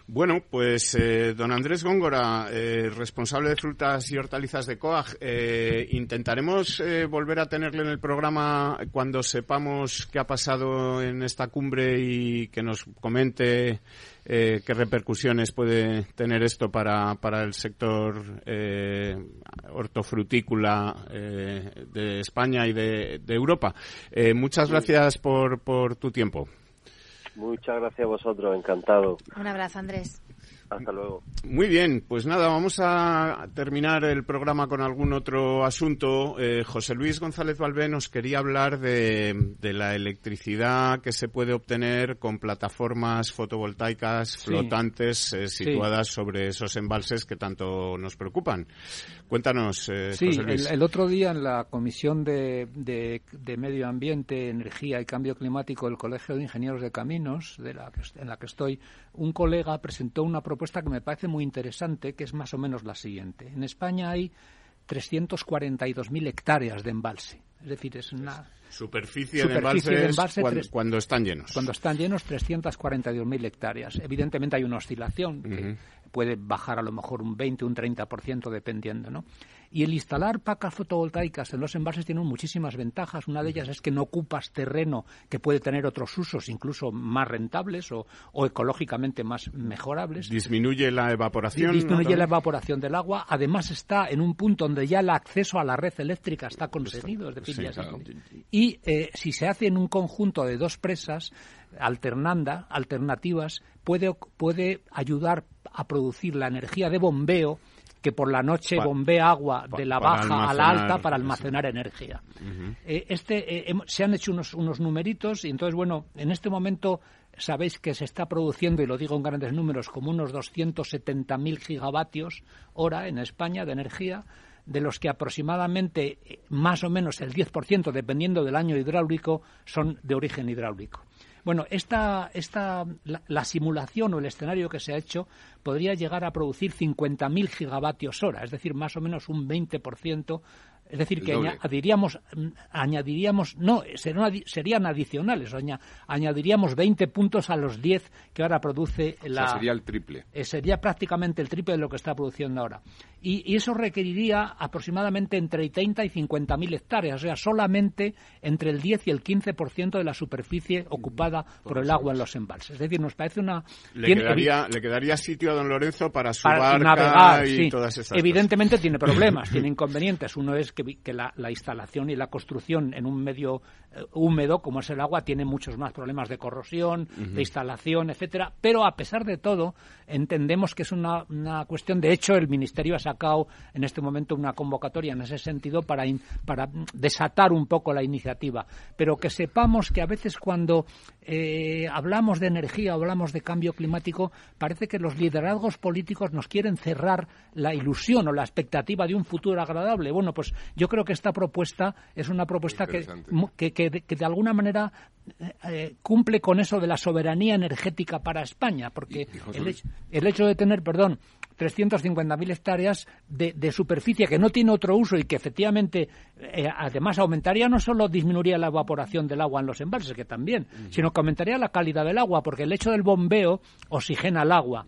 Bueno, pues eh, don Andrés Góngora, eh, responsable de frutas y hortalizas de COAG, eh, intentaremos volver a tenerle en el programa cuando sepamos qué ha pasado en esta cumbre y que nos comente qué repercusiones puede tener esto para, para el sector hortofrutícola de España y de, de Europa. muchas gracias por, por tu tiempo. Muchas gracias a vosotros, encantado. Un abrazo, Andrés. Hasta luego. Muy bien, pues nada, vamos a terminar el programa con algún otro asunto. Eh, José Luis González Valvé nos quería hablar de, la electricidad que se puede obtener con plataformas fotovoltaicas flotantes eh, situadas sobre esos embalses que tanto nos preocupan. Cuéntanos, eh, José Luis. El, otro día en la Comisión de, de, Medio Ambiente, Energía y Cambio Climático del Colegio de Ingenieros de Caminos, de la en la que estoy, un colega presentó una propuesta que me parece muy interesante, que es más o menos la siguiente. En España hay 342.000 hectáreas de embalse. Es decir, es una superficie, de embalse cuando, están llenos. Cuando están llenos, 342.000 hectáreas. Evidentemente hay una oscilación que puede bajar a lo mejor un 20, un 30% dependiendo, ¿no? Y el instalar placas fotovoltaicas en los embalses tiene muchísimas ventajas. Una de ellas es que no ocupas terreno que puede tener otros usos, incluso más rentables o, ecológicamente más mejorables. Disminuye la evaporación. Disminuye la evaporación del agua. Además está en un punto donde ya el acceso a la red eléctrica está conseguido. Y eh, si se hace en un conjunto de dos presas, alternanda, alternativas, puede, puede ayudar a producir la energía de bombeo que por la noche bombea agua de la baja a la alta para almacenar energía. Eh, este, eh, se han hecho unos, unos numeritos y entonces, bueno, en este momento sabéis que se está produciendo, y lo digo en grandes números, como unos 270.000 gigavatios hora en España de energía, de los que aproximadamente eh, más o menos el 10%, dependiendo del año hidráulico, son de origen hidráulico. Bueno, esta, esta, la, simulación o el escenario que se ha hecho podría llegar a producir 50.000 gigavatios hora, es decir, más o menos un 20% es decir, que añadiríamos, mm, añadiríamos, no, serían, adicionales, añadiríamos 20 puntos a los 10 que ahora produce la... sería el triple. Eh, sería prácticamente el triple de lo que está produciendo ahora. Y, eso requeriría aproximadamente entre 30 y 50 mil hectáreas, o sea, solamente entre el 10 y el 15% de la superficie ocupada por el agua en los embalses. Es decir, nos parece una... Le, quedaría, le quedaría sitio a don Lorenzo para su navegar, y todas esas Evidentemente tiene problemas, [LAUGHS] tiene inconvenientes. Uno es que, la, instalación y la construcción en un medio eh, húmedo como es el agua tiene muchos más problemas de corrosión, de instalación, etcétera. Pero a pesar de todo, entendemos que es una, una cuestión. De hecho, el Ministerio ha sacado en este momento una convocatoria en ese sentido para, para desatar un poco la iniciativa. Pero que sepamos que a veces cuando eh, hablamos de energía, hablamos de cambio climático, parece que los liderazgos políticos nos quieren cerrar la ilusión o la expectativa de un futuro agradable. Bueno, pues yo creo que esta propuesta es una propuesta que, que, de alguna manera eh, eh, cumple con eso de la soberanía energética para España, porque el, el hecho de tener, perdón, 350.000 hectáreas de, superficie que no tiene otro uso y que efectivamente eh, además aumentaría no solo disminuiría la evaporación del agua en los embalses, que también, sino que aumentaría la calidad del agua, porque el hecho del bombeo oxigena el agua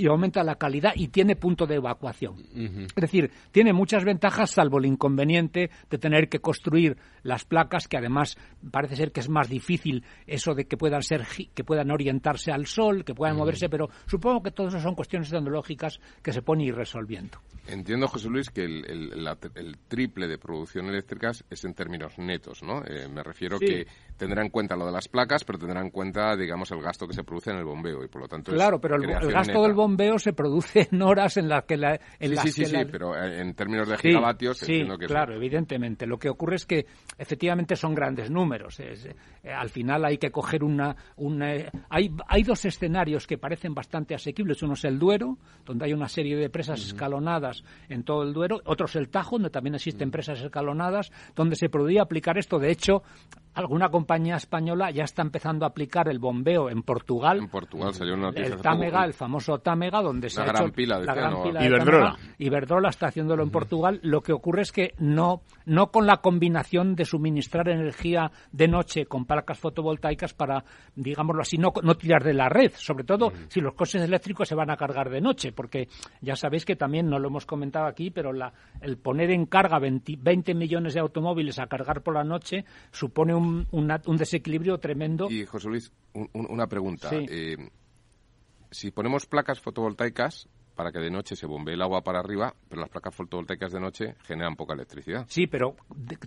y aumenta la calidad y tiene punto de evacuación. Es decir, tiene muchas ventajas salvo el inconveniente de tener que construir las placas que además parece ser que es más difícil eso de que puedan ser que puedan orientarse al sol, que puedan moverse, pero supongo que todo eso son cuestiones tecnológicas que se ponen ir resolviendo. Entiendo, José Luis, que el, triple de producción eléctrica es en términos netos, ¿no? Eh, me refiero que tendrá en cuenta lo de las placas, pero tendrá en cuenta, digamos, el gasto que se produce en el bombeo y por lo tanto Claro, pero el, gasto del bombeo se produce [LAUGHS] en horas en las que la... En sí, sí, sí, pero en términos de gigavatios sí, claro, evidentemente. Lo que ocurre es que efectivamente son grandes números. Eh, al final hay que coger una... una hay, hay dos escenarios que parecen bastante asequibles. Uno es el Duero, donde hay una serie de presas escalonadas en todo el Duero. Otro es el Tajo, donde también existen presas escalonadas, donde se podría aplicar esto. De hecho, alguna compañía española ya está empezando a aplicar el bombeo en Portugal. En Portugal salió una El Támega, el famoso Támega, donde se ha hecho la gran pila de Iberdrola. Iberdrola está haciéndolo en Portugal. Lo que ocurre es que no, no con la combinación de suministrar energía de noche con placas fotovoltaicas para, digámoslo así, no, no tirar de la red, sobre todo si los coches eléctricos se van a cargar de noche, porque ya sabéis que también, no lo hemos comentado aquí, pero la, el poner en carga 20, millones de automóviles a cargar por la noche supone un, un desequilibrio tremendo. Y José Luis, una pregunta. Eh, si ponemos placas fotovoltaicas, para que de noche se bombee el agua para arriba, pero las placas fotovoltaicas de noche generan poca electricidad. Sí, pero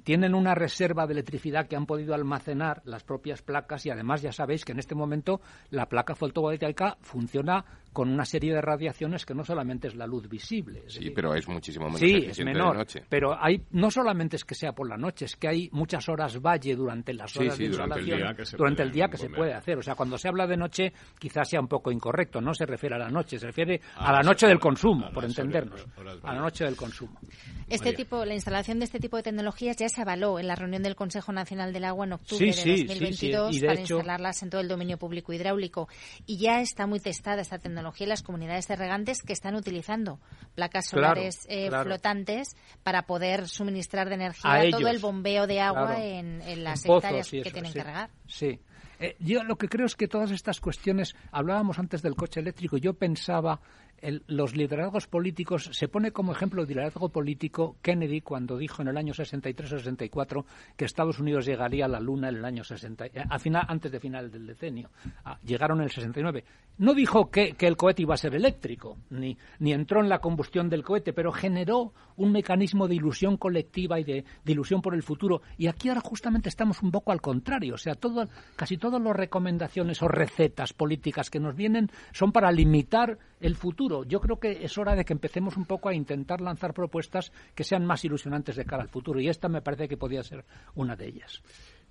tienen una reserva de electricidad que han podido almacenar las propias placas y además ya sabéis que en este momento la placa fotovoltaica funciona con una serie de radiaciones que no solamente es la luz visible. sí, pero es muchísimo menos sí, es menor, de noche. Pero hay, no solamente es que sea por la noche, es que hay muchas horas valle durante las horas de insolación, durante el día que se, puede, hacer. O sea, cuando se habla de noche, quizás sea un poco incorrecto, no se refiere a la noche, se refiere a, la noche del consumo, por entendernos, a la noche del consumo. Este tipo, la instalación de este tipo de tecnologías ya se avaló en la reunión del Consejo Nacional del Agua en octubre de 2022 para instalarlas en todo el dominio público hidráulico. Y ya está muy testada esta tecnología en las comunidades de regantes que están utilizando placas solares eh, flotantes para poder suministrar de energía todo el bombeo de agua en, las hectáreas que tienen que regar. Sí. Eh, yo lo que creo es que todas estas cuestiones, hablábamos antes del coche eléctrico, yo pensaba los liderazgos políticos, se pone como ejemplo de liderazgo político Kennedy cuando dijo en el año 63-64 que Estados Unidos llegaría a la Luna en el año 60, eh, a final, antes de final del decenio. Ah, llegaron en el 69. No dijo que, el cohete iba a ser eléctrico, ni, ni entró en la combustión del cohete, pero generó un mecanismo de ilusión colectiva y de, ilusión por el futuro. Y aquí ahora justamente estamos un poco al contrario. O sea, todo, casi todas las recomendaciones o recetas políticas que nos vienen son para limitar el futuro. Yo creo que es hora de que empecemos un poco a intentar lanzar propuestas que sean más ilusionantes de cara al futuro. Y esta me parece que podría ser una de ellas.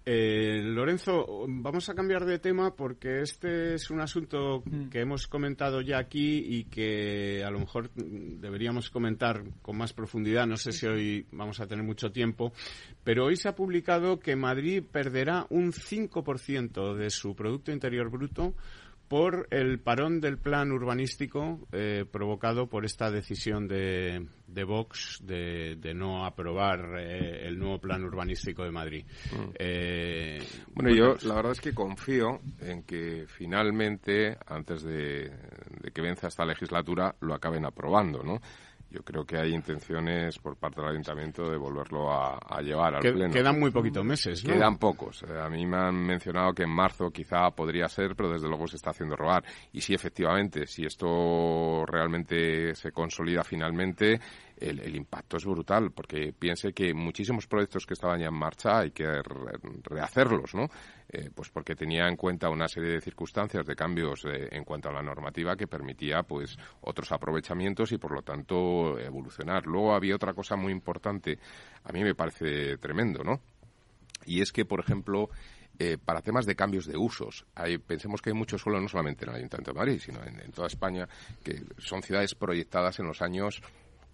Eh, Lorenzo, vamos a cambiar de tema porque este es un asunto mm. que hemos comentado ya aquí y que a lo mejor deberíamos comentar con más profundidad. No sé si hoy vamos a tener mucho tiempo, pero hoy se ha publicado que Madrid perderá un 5% de su Producto Interior Bruto por el parón del plan urbanístico eh, provocado por esta decisión de, de Vox de, no aprobar eh, el nuevo plan urbanístico de Madrid. Mm. Eh, bueno, yo la verdad es que confío en que finalmente, antes de, de que venza esta legislatura, lo acaben aprobando, ¿no? Yo creo que hay intenciones por parte del ayuntamiento de volverlo a, llevar al pleno. Quedan muy poquitos meses, ¿no? Quedan pocos. Eh, a mí me han mencionado que en marzo quizá podría ser, pero desde luego se está haciendo robar. Y sí, efectivamente, si esto realmente se consolida finalmente, el, impacto es brutal, porque piense que muchísimos proyectos que estaban ya en marcha hay que rehacerlos, ¿no? Eh, pues porque tenía en cuenta una serie de circunstancias de cambios en cuanto a la normativa que permitía pues otros aprovechamientos y por lo tanto evolucionar. Luego había otra cosa muy importante, a mí me parece tremendo, ¿no? Y es que, por ejemplo, eh, para temas de cambios de usos. Hay, pensemos que hay mucho suelo no solamente en el Ayuntamiento de Madrid, sino en, toda España, que son ciudades proyectadas en los años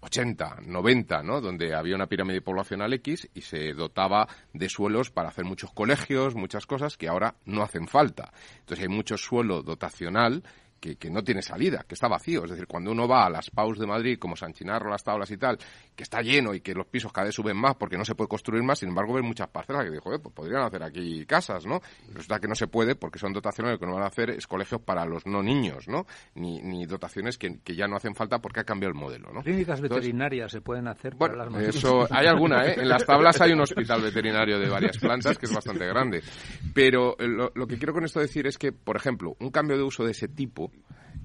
80, 90, ¿no? Donde había una pirámide poblacional X y se dotaba de suelos para hacer muchos colegios, muchas cosas que ahora no hacen falta. Entonces hay mucho suelo dotacional que, que, no tiene salida, que está vacío. Es decir, cuando uno va a las PAUs de Madrid, como San Chinarro, las tablas y tal, que está lleno y que los pisos cada vez suben más porque no se puede construir más, sin embargo, ven muchas parcelas que dijo, pues podrían hacer aquí casas, ¿no? Y resulta que no se puede porque son dotaciones, lo que no van a hacer es colegios para los no niños, ¿no? Ni, ni dotaciones que, que, ya no hacen falta porque ha cambiado el modelo, ¿no? Clínicas veterinarias se pueden hacer bueno, para las eso, hay alguna, ¿eh? En las tablas hay un hospital veterinario de varias plantas que es bastante grande. Pero eh, lo, lo que quiero con esto decir es que, por ejemplo, un cambio de uso de ese tipo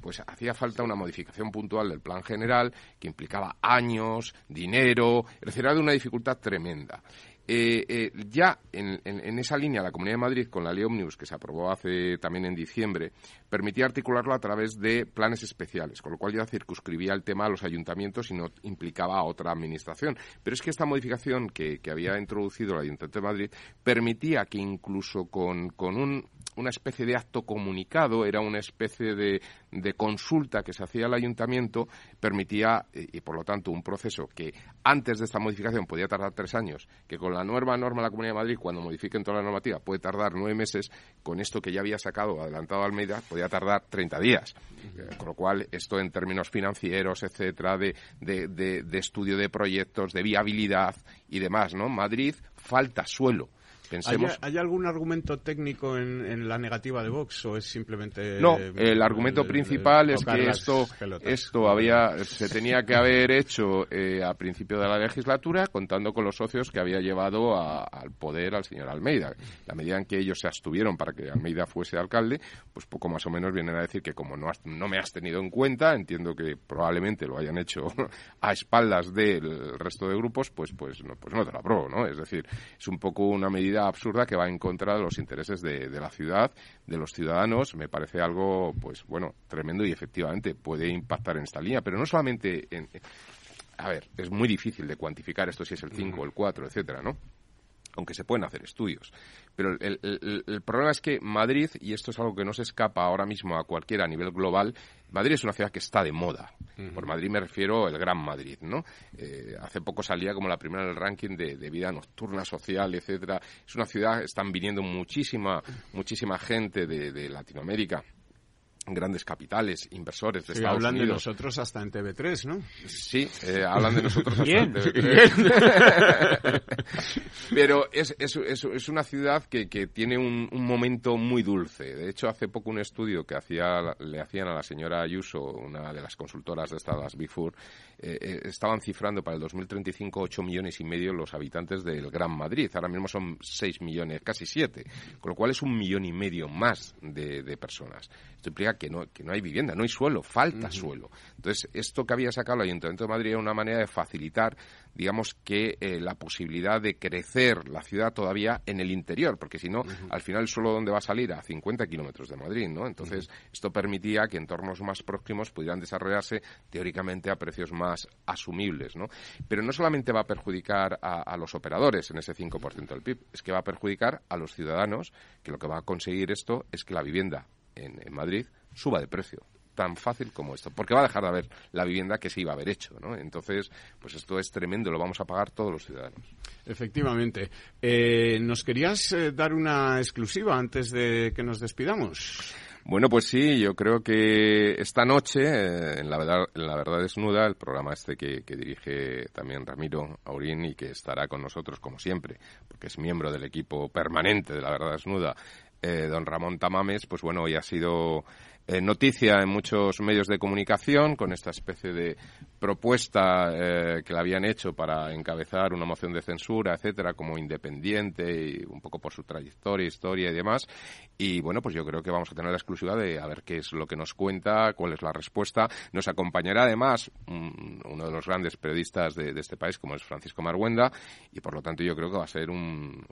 pues hacía falta una modificación puntual del plan general que implicaba años, dinero, decir, era de una dificultad tremenda. Eh, eh, ya en, esa línea, la Comunidad de Madrid, con la ley Omnibus, que se aprobó hace también en diciembre, permitía articularlo a través de planes especiales, con lo cual ya circunscribía el tema a los ayuntamientos y no implicaba a otra administración. Pero es que esta modificación que, había introducido el Ayuntamiento de Madrid permitía que incluso con un una especie de acto comunicado, era una especie de, de consulta que se hacía al ayuntamiento, permitía, y, por lo tanto, un proceso que antes de esta modificación podía tardar tres años, que con la nueva norma de la Comunidad de Madrid, cuando modifiquen toda la normativa, puede tardar nueve meses, con esto que ya había sacado adelantado Almeida, podía tardar 30 días. Eh, con lo cual, esto en términos financieros, etcétera, de, de, de, de estudio de proyectos, de viabilidad y demás, ¿no? Madrid falta suelo pensemos... ¿Hay, algún argumento técnico en, la negativa de Vox o es simplemente... No, el argumento principal es que esto, esto había, se tenía que haber hecho eh, a principio de la legislatura contando con los socios que había llevado al poder al señor Almeida. La medida en que ellos se abstuvieron para que Almeida fuese alcalde, pues poco más o menos vienen a decir que como no, no me has tenido en cuenta, entiendo que probablemente lo hayan hecho [LAUGHS] a espaldas del resto de grupos, pues, pues, no, pues no te lo apruebo, ¿no? Es decir, es un poco una medida absurda que va en contra de los intereses de, la ciudad, de los ciudadanos. Me parece algo, pues bueno, tremendo y efectivamente puede impactar en esta línea, pero no solamente en. A ver, es muy difícil de cuantificar esto si es el 5 o el 4, etcétera, ¿no? aunque se pueden hacer estudios. Pero el, problema es que Madrid, y esto es algo que no se escapa ahora mismo a cualquiera a nivel global, Madrid es una ciudad que está de moda. Por Madrid me refiero al Gran Madrid, ¿no? Eh, hace poco salía como la primera en el ranking de, de, vida nocturna, social, etcétera. Es una ciudad, están viniendo muchísima, muchísima gente de, de Latinoamérica grandes capitales, inversores de Estados hablan de nosotros hasta en TV3, ¿no? Sí, eh, hablan de nosotros hasta en TV3. [LAUGHS] [LAUGHS] Pero es, es, es, una ciudad que, que tiene un, un, momento muy dulce. De hecho, hace poco un estudio que hacía, le hacían a la señora Ayuso, una de las consultoras de estas, Big Four, eh, eh, estaban cifrando para el 2035 8 millones y medio los habitantes del Gran Madrid. Ahora mismo son 6 millones, casi 7, con lo cual es un millón y medio más de, de personas. Esto implica que no, que no hay vivienda, no hay suelo, falta suelo. Entonces, esto que había sacado el Ayuntamiento de Madrid era una manera de facilitar, digamos, que eh, la posibilidad de crecer la ciudad todavía en el interior, porque si no, al final el suelo donde va a salir a 50 kilómetros de Madrid, ¿no? Entonces, esto permitía que entornos más próximos pudieran desarrollarse teóricamente a precios más asumibles, ¿no? Pero no solamente va a perjudicar a, a los operadores en ese 5% del PIB, es que va a perjudicar a los ciudadanos, que lo que va a conseguir esto es que la vivienda en, Madrid suba de precio tan fácil como esto, porque va a dejar de haber la vivienda que se iba a haber hecho, ¿no? Entonces, pues esto es tremendo, lo vamos a pagar todos los ciudadanos. Efectivamente. Eh, ¿Nos querías eh, dar una exclusiva antes de que nos despidamos? Bueno, pues sí, yo creo que esta noche, eh, en, la verdad, en La Verdad Desnuda, el programa este que, que, dirige también Ramiro Aurín y que estará con nosotros como siempre, porque es miembro del equipo permanente de La Verdad Desnuda, eh, don Ramón Tamames, pues bueno, hoy ha sido eh, noticia en muchos medios de comunicación con esta especie de propuesta eh, que le habían hecho para encabezar una moción de censura, etcétera, como independiente y un poco por su trayectoria, historia y demás. Y bueno, pues yo creo que vamos a tener la exclusiva de a ver qué es lo que nos cuenta, cuál es la respuesta. Nos acompañará además uno de los grandes periodistas de, este país, como es Francisco Marguenda, y por lo tanto yo creo que va a ser un,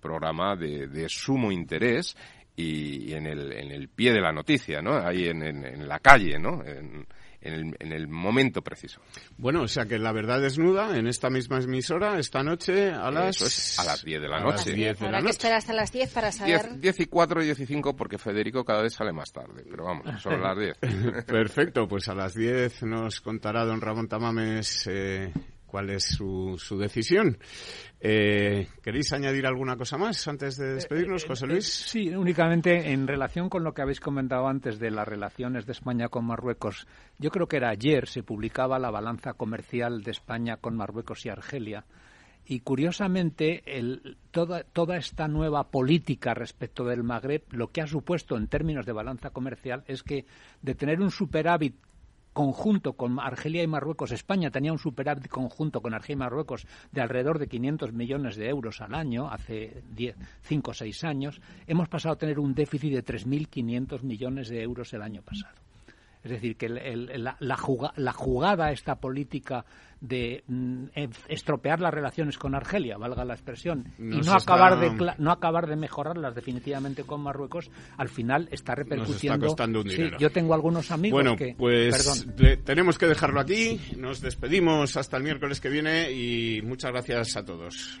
programa de, de sumo interés y, en, el, en el pie de la noticia, ¿no? Ahí en, en, la calle, ¿no? En, el, en, el, momento preciso. Bueno, o sea que la verdad desnuda en esta misma emisora esta noche a las... a las 10 de la noche. Habrá que esperar hasta las 10 para saber... 10, y 4 y 10 y 5 porque Federico cada vez sale más tarde, pero vamos, son las 10. [LAUGHS] Perfecto, pues a las 10 nos contará don Ramón Tamames eh, cuál es su, su decisión. Eh, ¿Queréis añadir alguna cosa más antes de despedirnos, eh, José Luis? Eh, sí, únicamente en relación con lo que habéis comentado antes de las relaciones de España con Marruecos. Yo creo que era ayer se publicaba la balanza comercial de España con Marruecos y Argelia. Y curiosamente, el, toda, toda esta nueva política respecto del Magreb, lo que ha supuesto en términos de balanza comercial es que de tener un superávit conjunto con Argelia y Marruecos, España tenía un superávit conjunto con Argelia y Marruecos de alrededor de 500 millones de euros al año, hace 5 o 6 años, hemos pasado a tener un déficit de 3.500 millones de euros el año pasado. Es decir, que la, jugada, esta política de mm, estropear las relaciones con Argelia, valga la expresión, y no acabar, de, no acabar de mejorarlas definitivamente con Marruecos, al final está repercutiendo. está costando un dinero. Sí, yo tengo algunos amigos bueno, que. Pues tenemos que dejarlo aquí. Nos despedimos hasta el miércoles que viene y muchas gracias a todos.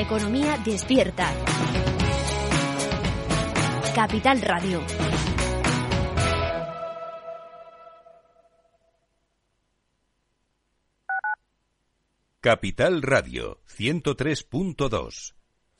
Economía despierta. Capital Radio. Capital Radio 103.2